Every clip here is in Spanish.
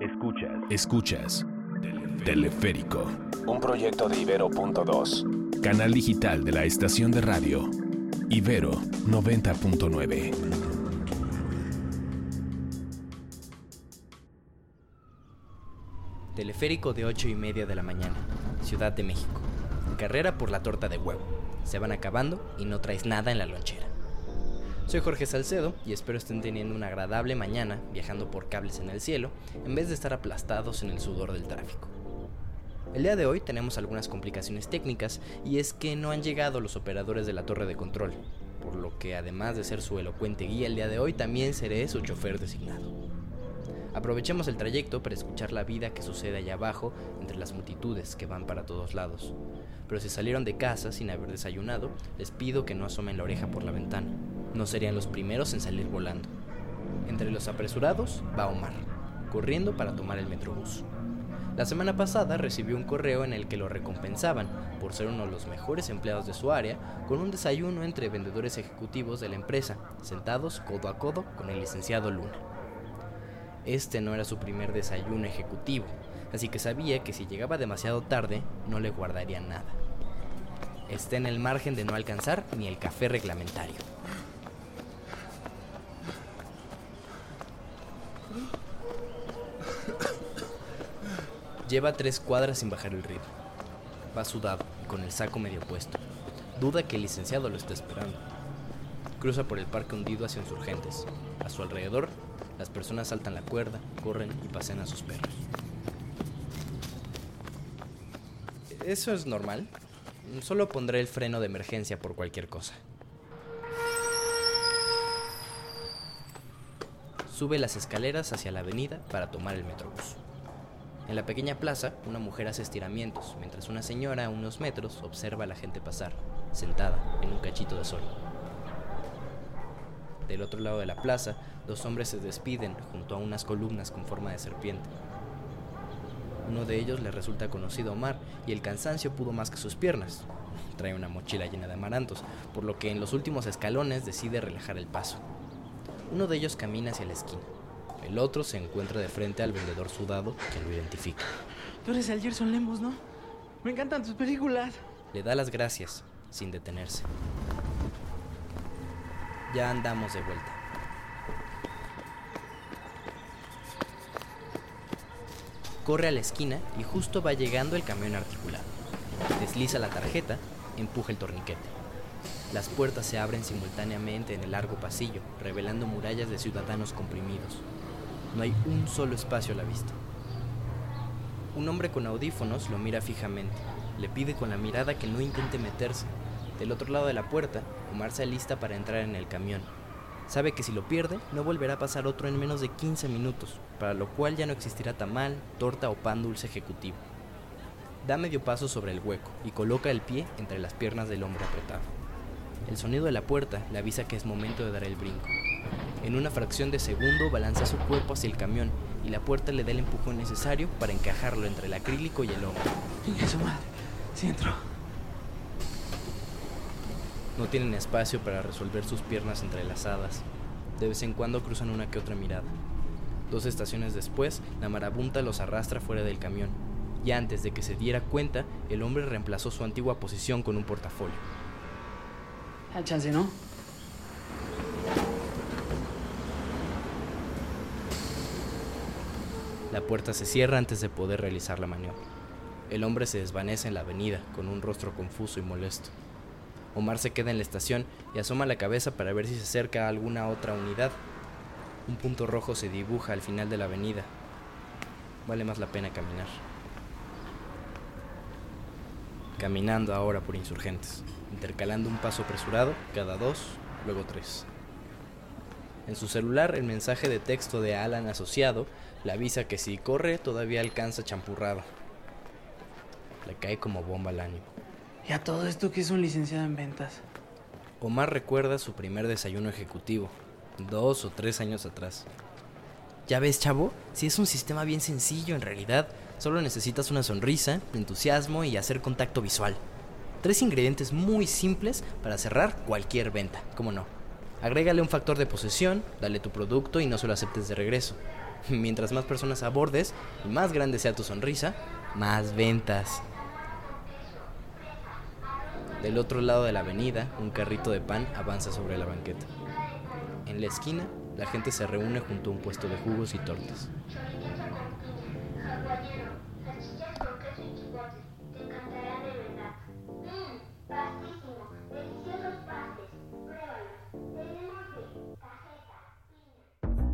Escuchas. Escuchas. Teleférico. Un proyecto de Ibero.2. Canal digital de la estación de radio. Ibero 90.9. Teleférico de 8 y media de la mañana. Ciudad de México. Carrera por la torta de huevo. Se van acabando y no traes nada en la lonchera. Soy Jorge Salcedo y espero estén teniendo una agradable mañana viajando por cables en el cielo en vez de estar aplastados en el sudor del tráfico. El día de hoy tenemos algunas complicaciones técnicas y es que no han llegado los operadores de la torre de control, por lo que además de ser su elocuente guía el día de hoy también seré su chofer designado. Aprovechemos el trayecto para escuchar la vida que sucede allá abajo entre las multitudes que van para todos lados. Pero si salieron de casa sin haber desayunado, les pido que no asomen la oreja por la ventana. No serían los primeros en salir volando. Entre los apresurados va Omar, corriendo para tomar el metrobús. La semana pasada recibió un correo en el que lo recompensaban por ser uno de los mejores empleados de su área con un desayuno entre vendedores ejecutivos de la empresa, sentados codo a codo con el licenciado Luna. Este no era su primer desayuno ejecutivo, así que sabía que si llegaba demasiado tarde no le guardaría nada. Está en el margen de no alcanzar ni el café reglamentario. Lleva tres cuadras sin bajar el ritmo. Va sudado y con el saco medio puesto. Duda que el licenciado lo esté esperando. Cruza por el parque hundido hacia insurgentes. A su alrededor, las personas saltan la cuerda, corren y pasean a sus perros. ¿Eso es normal? Solo pondré el freno de emergencia por cualquier cosa. Sube las escaleras hacia la avenida para tomar el metrobús. En la pequeña plaza, una mujer hace estiramientos, mientras una señora a unos metros observa a la gente pasar, sentada en un cachito de sol. Del otro lado de la plaza, dos hombres se despiden junto a unas columnas con forma de serpiente. Uno de ellos le resulta conocido a Omar y el cansancio pudo más que sus piernas. Trae una mochila llena de amarantos, por lo que en los últimos escalones decide relajar el paso. Uno de ellos camina hacia la esquina. El otro se encuentra de frente al vendedor sudado que lo identifica. Tú eres el Gerson Lemos, ¿no? Me encantan tus películas. Le da las gracias, sin detenerse. Ya andamos de vuelta. Corre a la esquina y justo va llegando el camión articulado. Desliza la tarjeta, empuja el torniquete. Las puertas se abren simultáneamente en el largo pasillo, revelando murallas de ciudadanos comprimidos. No hay un solo espacio a la vista. Un hombre con audífonos lo mira fijamente. Le pide con la mirada que no intente meterse. Del otro lado de la puerta, Omar se alista para entrar en el camión. Sabe que si lo pierde, no volverá a pasar otro en menos de 15 minutos, para lo cual ya no existirá tamal, torta o pan dulce ejecutivo. Da medio paso sobre el hueco y coloca el pie entre las piernas del hombre apretado. El sonido de la puerta le avisa que es momento de dar el brinco. En una fracción de segundo balanza su cuerpo hacia el camión y la puerta le da el empujón necesario para encajarlo entre el acrílico y el hombre. Venga, su madre. Sí entro. No tienen espacio para resolver sus piernas entrelazadas. De vez en cuando cruzan una que otra mirada. Dos estaciones después, la marabunta los arrastra fuera del camión. Y antes de que se diera cuenta, el hombre reemplazó su antigua posición con un portafolio. Al chance, ¿no? La puerta se cierra antes de poder realizar la maniobra. El hombre se desvanece en la avenida con un rostro confuso y molesto. Omar se queda en la estación y asoma la cabeza para ver si se acerca a alguna otra unidad. Un punto rojo se dibuja al final de la avenida. Vale más la pena caminar. Caminando ahora por insurgentes, intercalando un paso apresurado cada dos, luego tres. En su celular el mensaje de texto de Alan asociado le avisa que si corre todavía alcanza champurrado. Le cae como bomba al ánimo. Y a todo esto que es un licenciado en ventas. Omar recuerda su primer desayuno ejecutivo, dos o tres años atrás. Ya ves, chavo, si es un sistema bien sencillo en realidad, solo necesitas una sonrisa, entusiasmo y hacer contacto visual. Tres ingredientes muy simples para cerrar cualquier venta, ¿cómo no? Agrégale un factor de posesión, dale tu producto y no se lo aceptes de regreso. Mientras más personas abordes y más grande sea tu sonrisa, más ventas. Del otro lado de la avenida, un carrito de pan avanza sobre la banqueta. En la esquina, la gente se reúne junto a un puesto de jugos y tortas.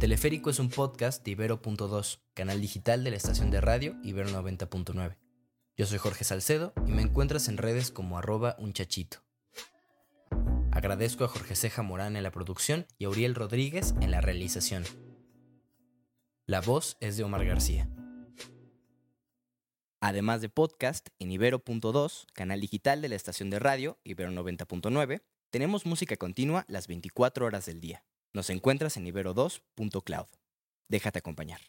Teleférico es un podcast de Ibero.2, canal digital de la estación de radio Ibero 90.9. Yo soy Jorge Salcedo y me encuentras en redes como arroba un chachito. Agradezco a Jorge Ceja Morán en la producción y a Uriel Rodríguez en la realización. La voz es de Omar García. Además de podcast, en Ibero.2, canal digital de la estación de radio Ibero 90.9, tenemos música continua las 24 horas del día. Nos encuentras en ibero2.cloud. Déjate acompañar.